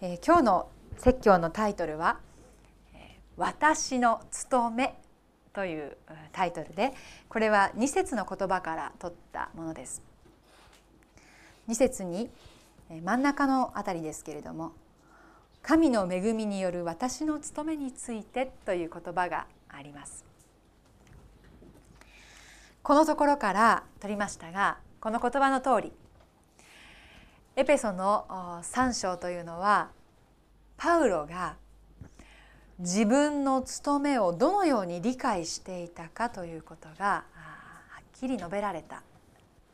えー、今日の説教のタイトルは「私の務め」というタイトルでこれは2節の言葉から取ったものです。2節に真ん中のあたりですけれども「神の恵みによる私の務めについて」という言葉があります。このところから取りましたがこの言葉の通りエペソの3章というのはパウロが自分の務めをどのように理解していたかということがはっきり述べられた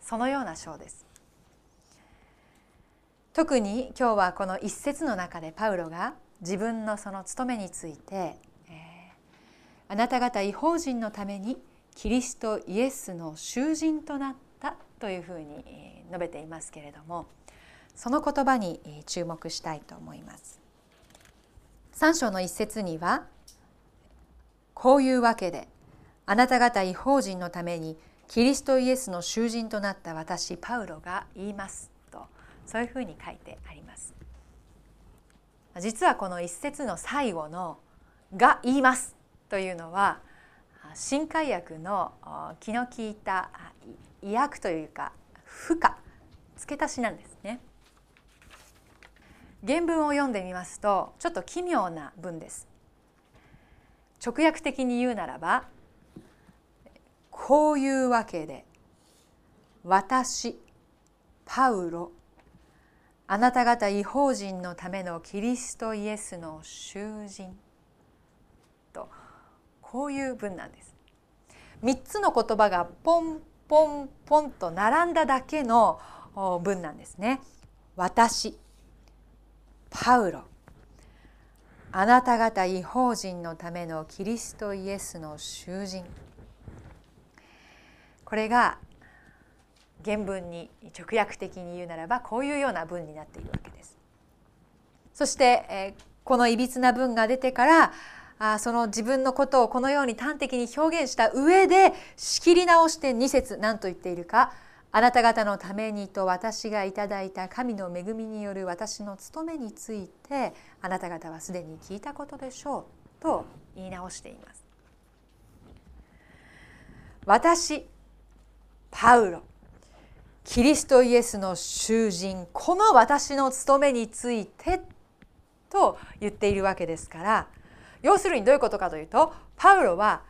そのような章です。特に今日はこの一節の中でパウロが自分のその務めについて、えー、あなた方違法人のためにキリストイエスの囚人となったというふうに述べていますけれどもその言葉に注目したいと思います。3章の一節にはこういうわけであなた方違法人のためにキリストイエスの囚人となった私パウロが言いますとそういうふうに書いてあります実はこの一節の最後の「が言います」というのは新海訳の気の利いた意訳というか負荷付け足しなんですね。原文を読んでみますとちょっと奇妙な文です。直訳的に言うならばこういうわけで私パウロあなた方違法人のためのキリストイエスの囚人とこういう文なんです。3つの言葉がポンポンポンと並んだだけの文なんですね。私パウロあなた方違法人のためのキリストイエスの囚人これが原文に直訳的に言うならばこういうような文になっているわけです。そして、このいびつな文が出てからその自分のことをこのように端的に表現した上で仕切り直して2節何と言っているかあなた方のためにと私がいただいた神の恵みによる私の務めについてあなた方はすでに聞いたことでしょうと言い直しています。私パウロキリストイエスの囚人この私の務めについてと言っているわけですから要するにどういうことかというとパウロは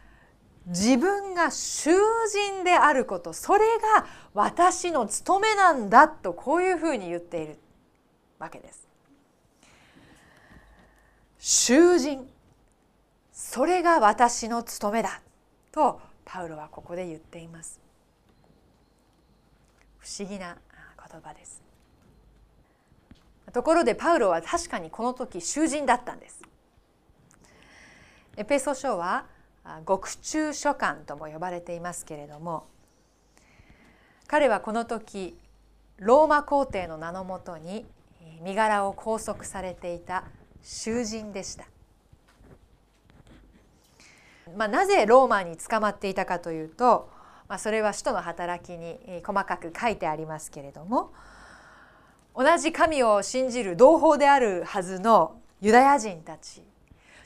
自分が囚人であることそれが私の務めなんだとこういうふうに言っているわけです。囚人それが私の務めだとパウロはここで言っています。不思議な言葉です。ところでパウロは確かにこの時囚人だったんです。エペソ書は獄中書簡とも呼ばれていますけれども彼はこの時ローマ皇帝の名のもとに身柄を拘束されていた囚人でした。まあ、なぜローマに捕まっていたかというと、まあ、それは使徒の働きに細かく書いてありますけれども同じ神を信じる同胞であるはずのユダヤ人たち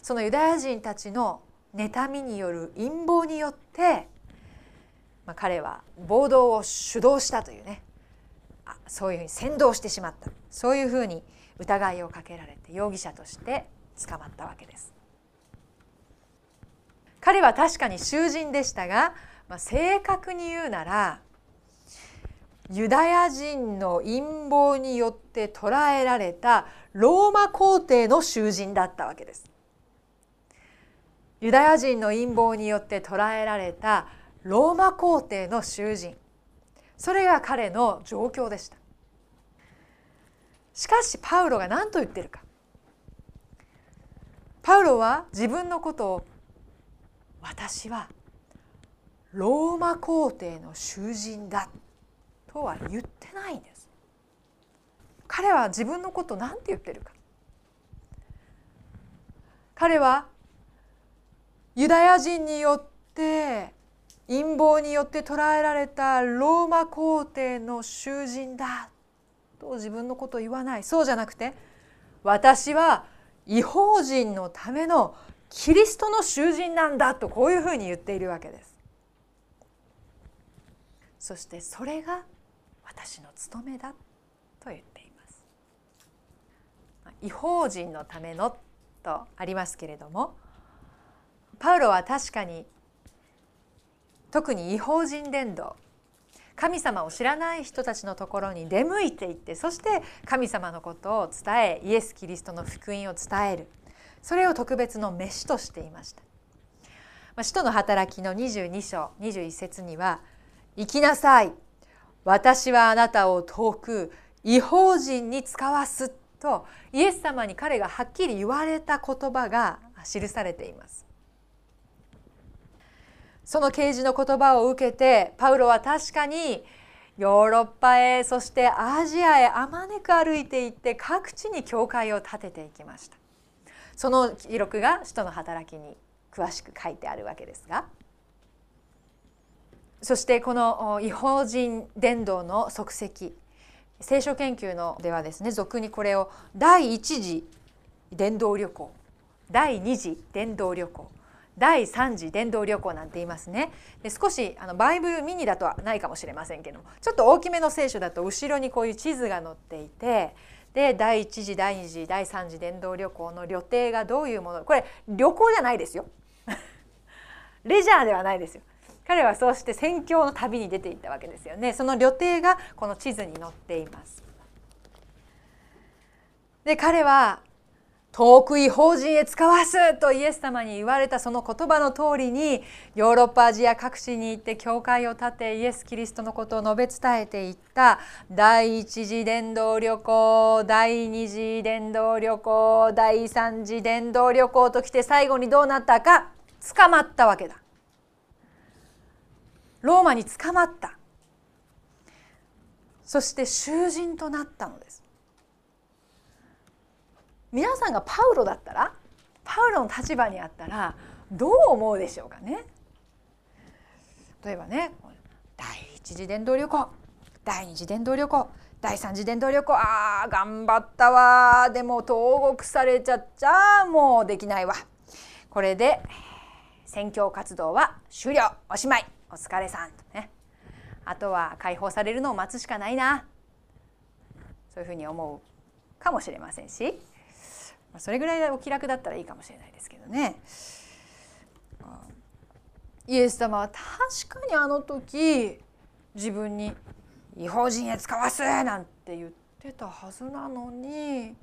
そのユダヤ人たちの妬みによる陰謀によって、まあ、彼は暴動を主導したというねあそういうふうに扇動してしまったそういうふうに疑いをかけられて容疑者として捕まったわけです。彼は確かに囚人でしたが、まあ、正確に言うならユダヤ人の陰謀によって捕らえられたローマ皇帝の囚人だったわけです。ユダヤ人の陰謀によって捕らえられたローマ皇帝の囚人。それが彼の状況でした。しかしパウロが何と言ってるか。パウロは自分のことを私はローマ皇帝の囚人だとは言ってないんです。彼は自分のことを何て言ってるか。彼はユダヤ人によって陰謀によって捕らえられたローマ皇帝の囚人だ。と自分のことを言わない。そうじゃなくて私は違法人のためのキリストの囚人なんだ。とこういうふうに言っているわけです。そしてそれが私の務めだ。と言っています。違法人のためのとありますけれどもパウロは確かに特に違法人伝道神様を知らない人たちのところに出向いていってそして神様のことを伝えイエス・キリストの福音を伝えるそれを特別の飯としていました。ま使徒の働きの22章21節には「行きなさい私はあなたを遠く違法人に使わす」とイエス様に彼がはっきり言われた言葉が記されています。その啓示の言葉を受けてパウロは確かにヨーロッパへそしてアジアへあまねく歩いていって各地に教会を建てていきました。その記録が使徒の働きに詳しく書いてあるわけですが。そしてこの違法人伝道の足跡聖書研究のではですね俗にこれを第一次伝道旅行第二次伝道旅行第3次伝道旅行なんて言いますね。で少しあのバイブルミニだとはないかもしれませんけどもちょっと大きめの聖書だと後ろにこういう地図が載っていてで第1次第2次第3次伝道旅行の旅程がどういうものこれ旅行じゃないですよ。レジャーではないですよ。彼はそうして宣教の旅に出ていったわけですよね。その旅程がこの地図に載っています。で彼は遠く違法人へ使わすとイエス様に言われたその言葉の通りにヨーロッパアジア各地に行って教会を建てイエス・キリストのことを述べ伝えていった。第一次伝道旅行第二次伝道旅行第三次伝道旅行ときて最後にどうなったか捕まったわけだ。ローマに捕まった。そして囚人となったのです。皆さんがパウロだったらパウロの立場にあったらどう思うでしょうかね。例えばね第一次伝道旅行第二次伝道旅行第三次伝道旅行あー頑張ったわでも投獄されちゃっちゃもうできないわ。これで宣教活動は終了。おしまい。お疲れさん。とね。あとは解放されるのを待つしかないな。そういうふうに思うかもしれませんし。まそれぐらいお気楽だったらいいかもしれないですけどね。イエス様は確かにあの時自分に「違法人へ使わす!」なんて言ってたはずなのに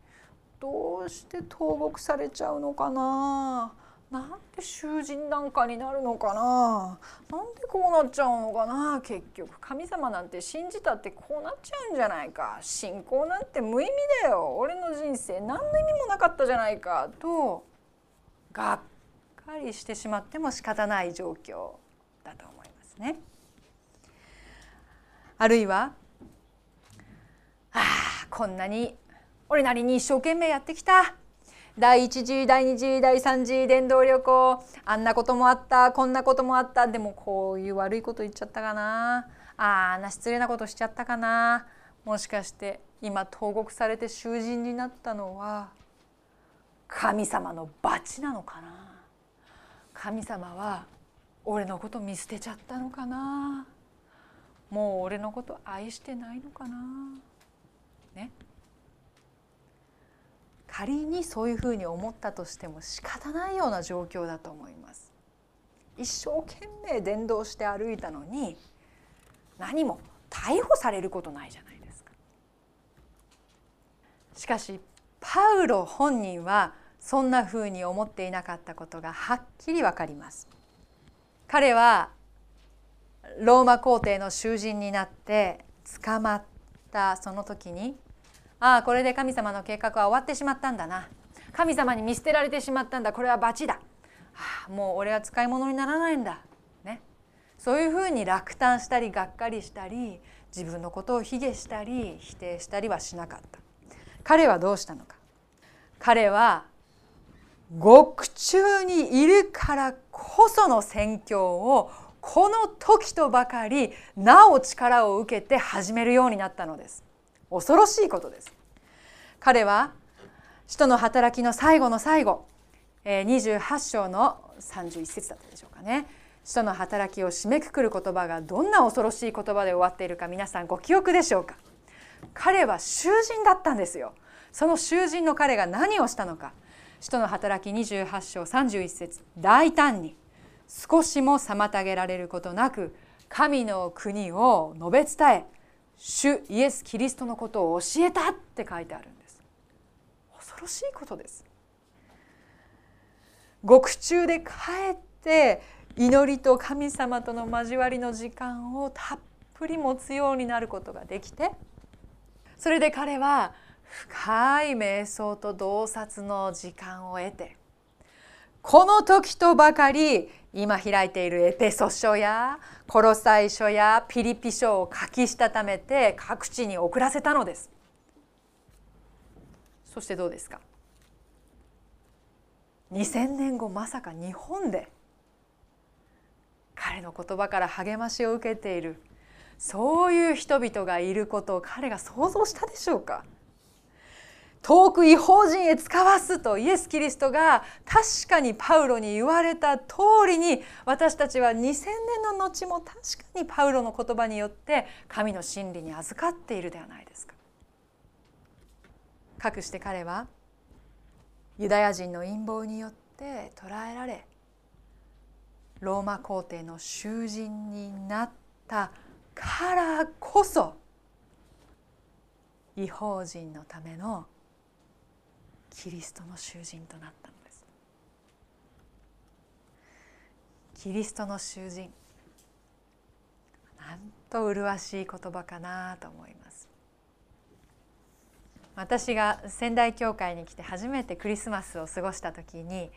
どうして投獄されちゃうのかななんで囚人なんかになるのかな？なんでこうなっちゃうのかな？結局神様なんて信じたってこうなっちゃうんじゃないか？信仰なんて無意味だよ。俺の人生何の意味もなかったじゃないか？とがっかりしてしまっても仕方ない状況だと思いますね。あるいはああこんなに俺なりに一生懸命やってきた。第1次第2次第3次伝道旅行。あんなこともあった。こんなこともあった。でもこういう悪いこと言っちゃったかな。あんな失礼なことしちゃったかな。もしかして今投獄されて囚人になったのは神様の罰なのかな。神様は俺のこと見捨てちゃったのかな。もう俺のこと愛してないのかなね仮にそういうふうに思ったとしても仕方ないような状況だと思います。一生懸命伝道して歩いたのに何も逮捕されることないじゃないですか。しかしパウロ本人はそんなふうに思っていなかったことがはっきりわかります。彼はローマ皇帝の囚人になって捕まったその時にああこれで神様の計画は終わってしまったんだな。神様に見捨てられてしまったんだ。これは罰だ、ああ、もう俺は使い物にならないんだ、ね、そういうふうに落胆したりがっかりしたり自分のことを卑下したり否定したりはしなかった。彼はどうしたのか。彼は獄中にいるからこその宣教をこの時とばかりなお力を受けて始めるようになったのです。恐ろしいことです。彼は使徒の働きの最後の最後28章の31節だったでしょうかね。使徒の働きを締めくくる言葉がどんな恐ろしい言葉で終わっているか皆さんご記憶でしょうか。彼は囚人だったんですよ。その囚人の彼が何をしたのか。使徒の働き28章31節大胆に少しも妨げられることなく神の国を述べ伝え主イエス・キリストのことを教えたって書いてあるんです。恐ろしいことです。獄中で帰って祈りと神様との交わりの時間をたっぷり持つようになることができてそれで彼は深い瞑想と洞察の時間を得てこの時とばかり今開いているエペソ書やコロサイ書やピリピ書を書きしたためて各地に送らせたのです。そしてどうですか？2000年後まさか日本で彼の言葉から励ましを受けているそういう人々がいることを彼が想像したでしょうか？遠く違法人へ使わすとイエス・キリストが確かにパウロに言われた通りに私たちは2000年の後も確かにパウロの言葉によって神の真理に預かっているではないですか。かくして彼はユダヤ人の陰謀によって捕らえられローマ皇帝の囚人になったからこそ違法人のためのキリストの囚人となったのです。キリストの囚人。なんと麗しい言葉かなと思います。私が仙台教会に来て初めてクリスマスを過ごした時に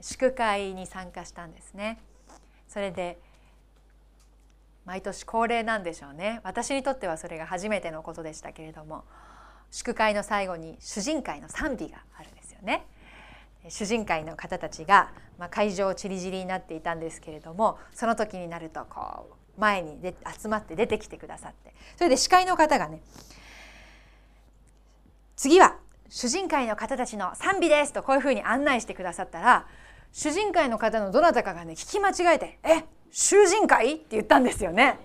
祝会に参加したんですね。それで毎年恒例なんでしょうね。私にとってはそれが初めてのことでしたけれども祝会の最後に主人会の賛美があるんですよね。主人会の方たちが、まあ、会場ちりぢりになっていたんですけれどもその時になるとこう前にで集まって出てきてくださってそれで司会の方がね次は主人会の方たちの賛美ですとこういうふうに案内してくださったら主人会の方のどなたかがね聞き間違えて「え囚人会?」って言ったんですよね。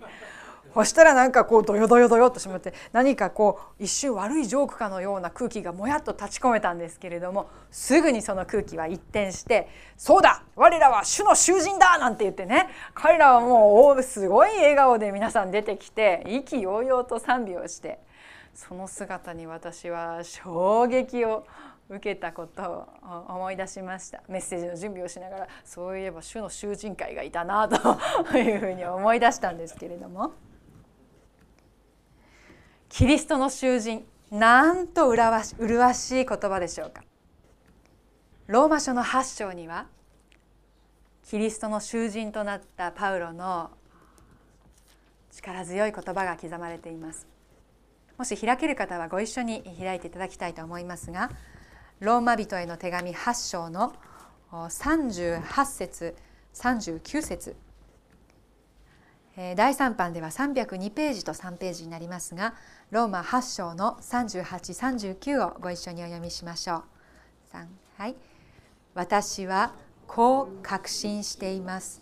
そしたらなんかこうドヨドヨドヨっとしまって何かこう一瞬悪いジョークかのような空気がもやっと立ち込めたんですけれどもすぐにその空気は一転して「そうだ我らは主の囚人だ!」なんて言ってね彼らはもうすごい笑顔で皆さん出てきて意気揚々と賛美をしてその姿に私は衝撃を受けたことを思い出しましたメッセージの準備をしながらそういえば主の囚人会がいたなというふうに思い出したんですけれども。キリストの囚人なんと麗し麗しい言葉でしょうか？ローマ書の8章にはキリストの囚人となったパウロの力強い言葉が刻まれています。もし開ける方はご一緒に開いていただきたいと思いますがローマ人への手紙8章の38節39節。第3版では302ページと3ページになりますがローマ8章の3839をご一緒にお読みしましょう。はい、私はこう確信しています。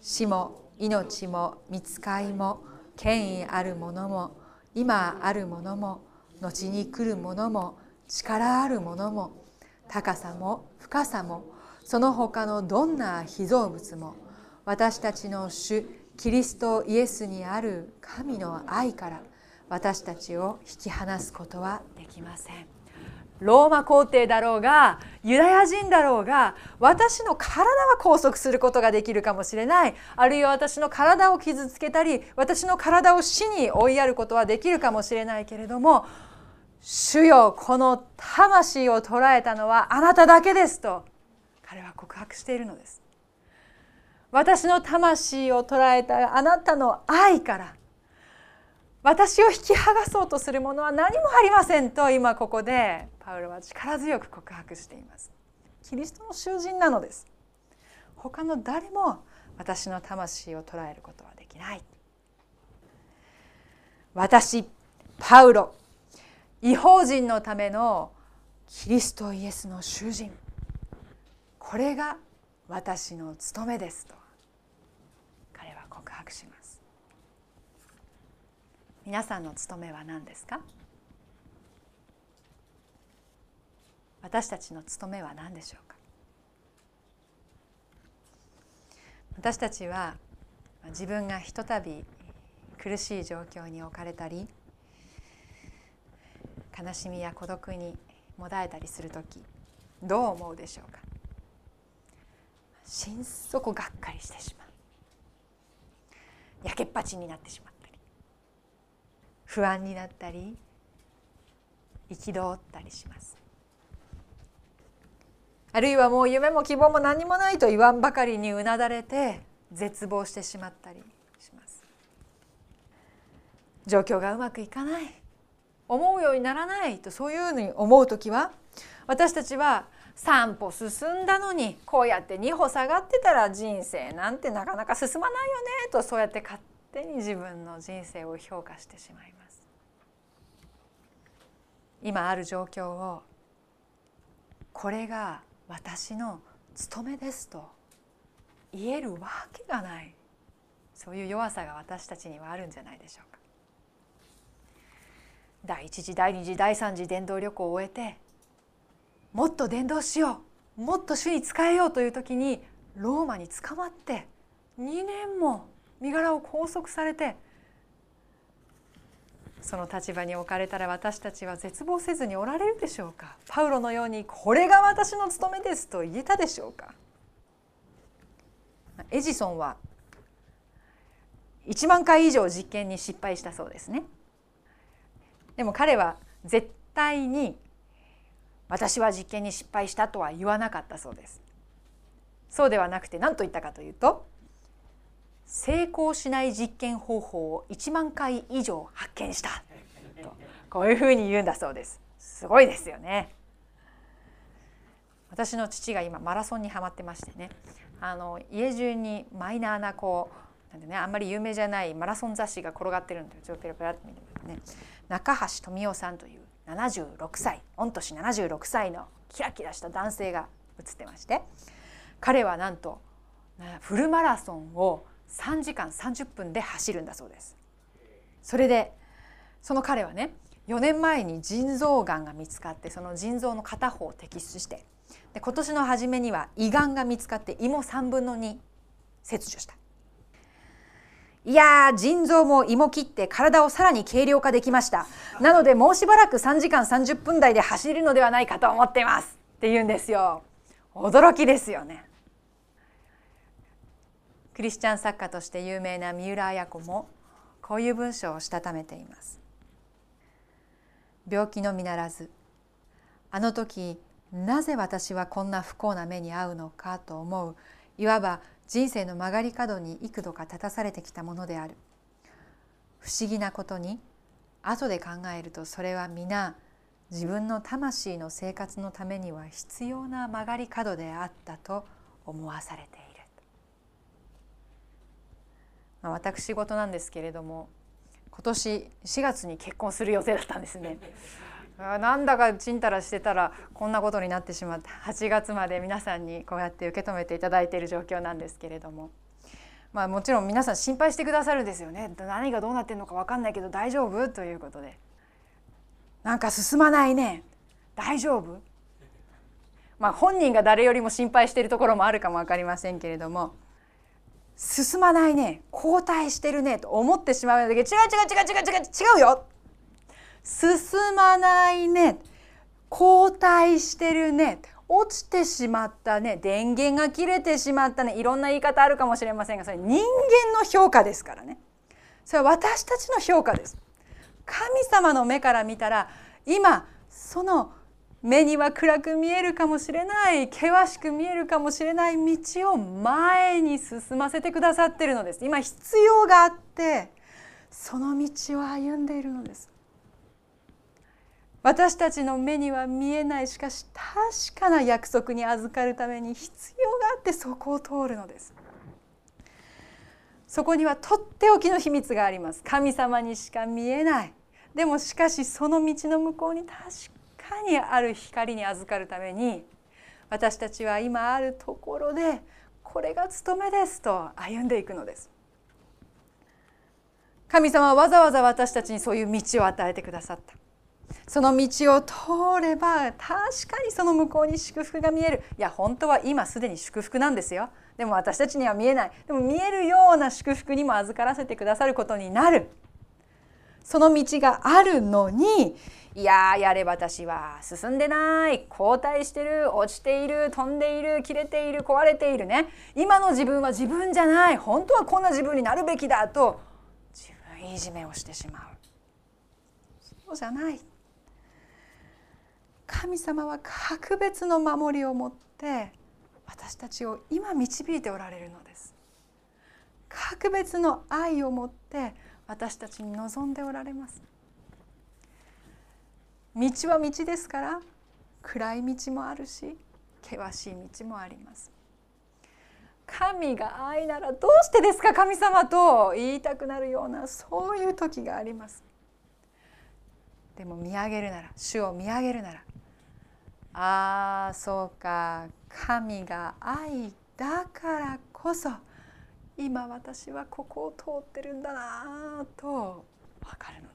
死も命も見つかいも権威あるものも今あるものも後に来るものも力あるものも高さも深さもその他のどんな被造物も私たちの主キリストイエスにある神の愛から私たちを引き離すことはできません。ローマ皇帝だろうがユダヤ人だろうが私の体は拘束することができるかもしれない。あるいは私の体を傷つけたり私の体を死に追いやることはできるかもしれないけれども主よこの魂を捉えたのはあなただけですと彼は告白しているのです。私の魂を捉えたあなたの愛から私を引き剥がそうとするものは何もありませんと今ここでパウロは力強く告白しています。キリストの囚人なのです。他の誰も私の魂を捉えることはできない。私パウロ違法人のためのキリストイエスの囚人。これが私の務めですと彼は告白します。皆さんの務めは何ですか？私たちの務めは何でしょうか？私たちは自分がひとたび苦しい状況に置かれたり悲しみや孤独にもだえたりする時どう思うでしょうか？心底がっかりしてしまう。やけっぱちになってしまったり不安になったり憤ったりします。あるいはもう夢も希望も何もないと言わんばかりにうなだれて絶望してしまったりします。状況がうまくいかない。思うようにならないとそういうふうに思う時は私たちは3歩進んだのにこうやって2歩下がってたら人生なんてなかなか進まないよねとそうやって勝手に自分の人生を評価してしまいます。今ある状況をこれが私の務めですと言えるわけがないそういう弱さが私たちにはあるんじゃないでしょうか。第1次第2次第3次伝道旅行を終えてもっと伝道しようもっと主に仕えようという時にローマに捕まって2年も身柄を拘束されてその立場に置かれたら私たちは絶望せずにおられるでしょうか？パウロのようにこれが私の務めですと言えたでしょうか？エジソンは1万回以上実験に失敗したそうですね。でも彼は絶対に私は実験に失敗したとは言わなかったそうです。そうではなくて何と言ったかというと成功しない実験方法を1万回以上発見した。とこういうふうに言うんだそうです。すごいですよね。私の父が今マラソンにはまってましてね。あの家中にマイナーなこうなんでねあんまり有名じゃないマラソン雑誌が転がってるんでちょっとペラペラって見てね。中橋富夫さんという76歳御年76歳のキラキラした男性が写ってまして。彼はなんとフルマラソンを3時間30分で走るんだそうです。それでその彼はね4年前に腎臓がんが見つかってその腎臓の片方を摘出してで今年の初めには胃がんが見つかって胃も3分の2切除した。いや腎臓も胃も切って体をさらに軽量化できました。なのでもうしばらく3時間30分台で走るのではないかと思ってます。って言うんですよ。驚きですよね。クリスチャン作家として有名な三浦綾子もこういう文章をしたためています。病気のみならずあの時なぜ私はこんな不幸な目に遭うのかと思ういわば人生の曲がり角に幾度か立たされてきたものである。不思議なことに後で考えるとそれは皆自分の魂の生活のためには必要な曲がり角であったと思わされている、まあ、私事なんですけれども今年4月に結婚する予定だったんですね。なんだかちんたらしてたらこんなことになってしまった8月まで皆さんにこうやって受け止めていただいている状況なんですけれども。まあ、もちろん皆さん心配してくださるんですよね。何がどうなってるのか分かんないけど大丈夫？ということで。なんか進まないね。大丈夫？まあ本人が誰よりも心配しているところもあるかも分かりませんけれども進まないね。後退してるね。と思ってしまうようだけど違う違う違う違う違う違うよ。進まないね。後退してるね。落ちてしまったね。電源が切れてしまったね。いろんな言い方あるかもしれませんがそれ人間の評価ですからね。それは私たちの評価です。神様の目から見たら今その目には暗く見えるかもしれない険しく見えるかもしれない道を前に進ませてくださってるのです。今必要があってその道を歩んでいるのです。私たちの目には見えないしかし確かな約束に預かるために必要があってそこを通るのです。そこにはとっておきの秘密があります。神様にしか見えない。でもしかしその道の向こうに確かにある光に預かるために私たちは今あるところでこれが務めですと歩んでいくのです。神様はわざわざ私たちにそういう道を与えてくださった。その道を通れば確かにその向こうに祝福が見える。いや本当は今すでに祝福なんですよ。でも私たちには見えない。でも見えるような祝福にも預からせてくださることになる。その道があるのにいややれ私は。進んでない。後退してる。落ちている。飛んでいる。切れている。壊れているね。今の自分は自分じゃない。本当はこんな自分になるべきだと自分いじめをしてしまう。そうじゃない。神様は格別の守りを持って私たちを今導いておられるのです。格別の愛を持って私たちに望んでおられます。道は道ですから暗い道もあるし険しい道もあります。神が愛ならどうしてですか神様と言いたくなるようなそういう時があります。でも見上げるなら主を見上げるならああそうか神が愛だからこそ今私はここを通ってるんだなと分かるの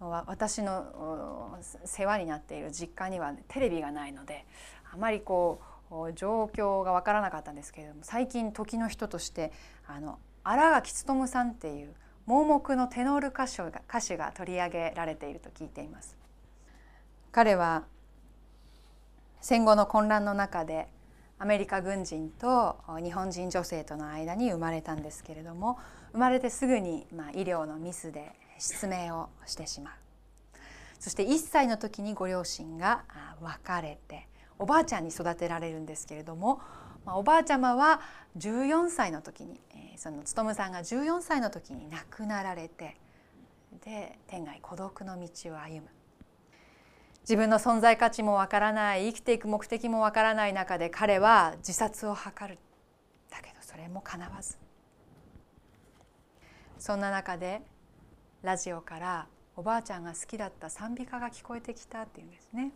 私の世話になっている実家にはテレビがないのであまりこう状況が分からなかったんですけれども最近時の人としてあの新垣勉さんっていう盲目のテノール歌手が歌手が取り上げられていると聞いています。彼は戦後の混乱の中でアメリカ軍人と日本人女性との間に生まれたんですけれども生まれてすぐに、まあ、医療のミスで失明をしてしまう。そして1歳の時にご両親が別れておばあちゃんに育てられるんですけれども、まあ、おばあちゃまは14歳の時にその勉さんが14歳の時に亡くなられてで天涯孤独の道を歩む。自分の存在価値もわからない生きていく目的もわからない中で彼は自殺を図る。だけどそれもかなわず。そんな中でラジオからおばあちゃんが好きだった賛美歌が聞こえてきたっていうんですね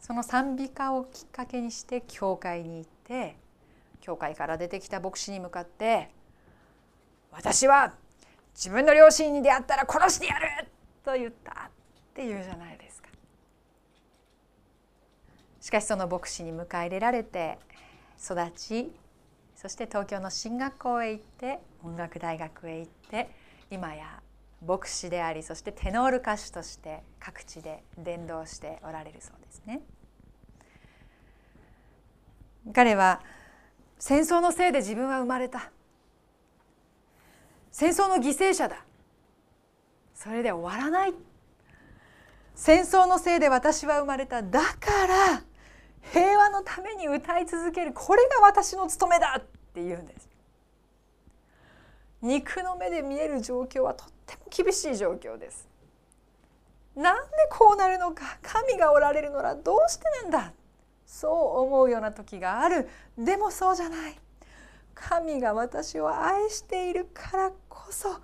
その賛美歌をきっかけにして教会に行って教会から出てきた牧師に向かって「私は自分の両親に出会ったら殺してやる!」と言ったっていうじゃないですかしかしその牧師に迎え入れられて育ちそして東京の進学校へ行って音楽大学へ行って今や牧師でありそしてテノール歌手として各地で伝道しておられるそうですね。彼は戦争のせいで自分は生まれた。戦争の犠牲者だ。それで終わらない。戦争のせいで私は生まれた。だから平和のために歌い続ける。これが私の務めだって言うんです。肉の目で見える状況はとっても厳しい状況です。なんでこうなるのか神がおられるのらどうしてなんだ？そう思うような時がある。でもそうじゃない。神が私を愛しているからこそ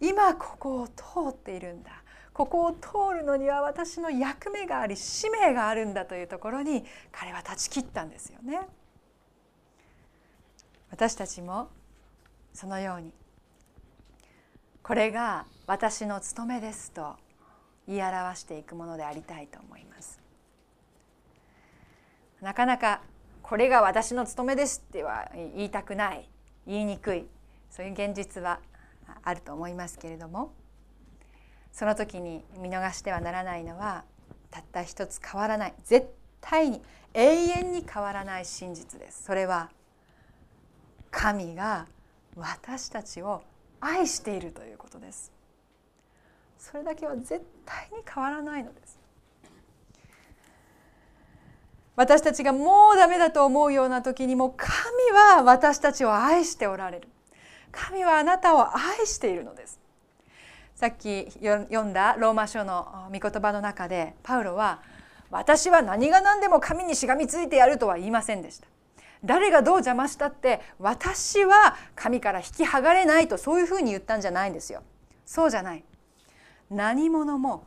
今ここを通っているんだ。ここを通るのには私の役目があり使命があるんだというところに彼は断ち切ったんですよね。私たちもそのようにこれが私の務めですと言い表していくものでありたいと思います。なかなかこれが私の務めですっては言いたくない言いにくいそういう現実はあると思いますけれどもその時に見逃してはならないのはたった一つ変わらない絶対に永遠に変わらない真実ですそれは神が私たちを愛しているということです。それだけは絶対に変わらないのです。私たちがもうダメだと思うような時にも神は私たちを愛しておられる。神はあなたを愛しているのです。さっき読んだローマ書の御言葉の中でパウロは私は何が何でも神にしがみついてやるとは言いませんでした。誰がどう邪魔したって私は神から引き剥がれないとそういうふうに言ったんじゃないんですよ。そうじゃない。何者も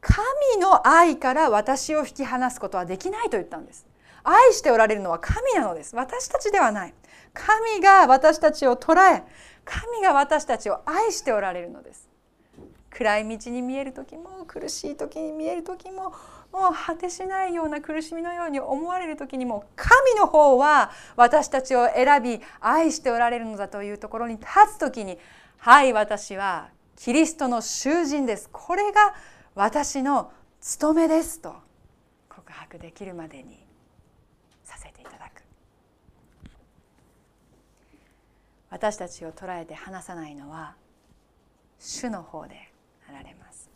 神の愛から私を引き離すことはできないと言ったんです。愛しておられるのは神なのです。私たちではない。神が私たちを捉え神が私たちを愛しておられるのです。暗い道に見える時も苦しい時に見える時ももう果てしないような苦しみのように思われる時にも神の方は私たちを選び愛しておられるのだというところに立つ時にはい私はキリストの囚人ですこれが私の務めですと告白できるまでにさせていただく私たちを捉えて離さないのは主の方であられます。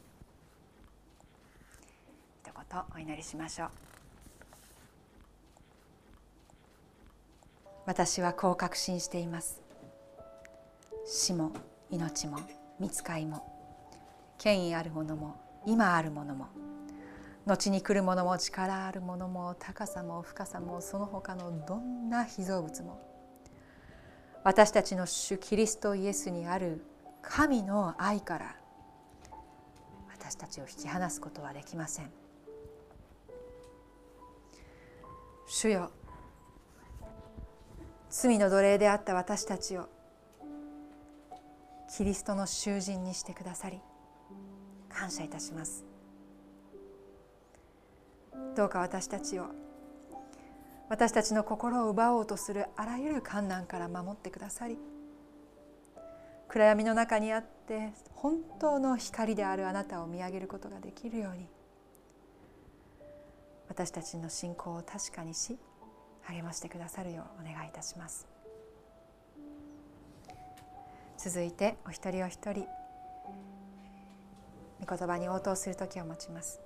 一言お祈りしましょう。私はこう確信しています。死も命も見つかいも権威あるものも今あるものも後に来るものも力あるものも高さも深さもその他のどんな被造物も私たちの主キリストイエスにある神の愛から私たちを引き離すことはできません。主よ罪の奴隷であった私たちをキリストの囚人にしてくださり感謝いたします。どうか私たちを私たちの心を奪おうとするあらゆる困難から守ってくださり暗闇の中にあって本当の光であるあなたを見上げることができるように私たちの信仰を確かにし励ましてくださるようお願いいたします。続いてお一人お一人御言葉に応答する時を持ちます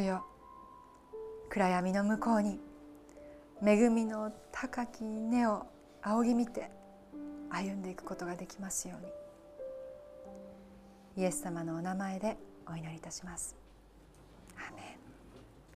主よ。暗闇の向こうに恵みの高き根を仰ぎ見て歩んでいくことができますように。イエス様のお名前でお祈りいたします。アメ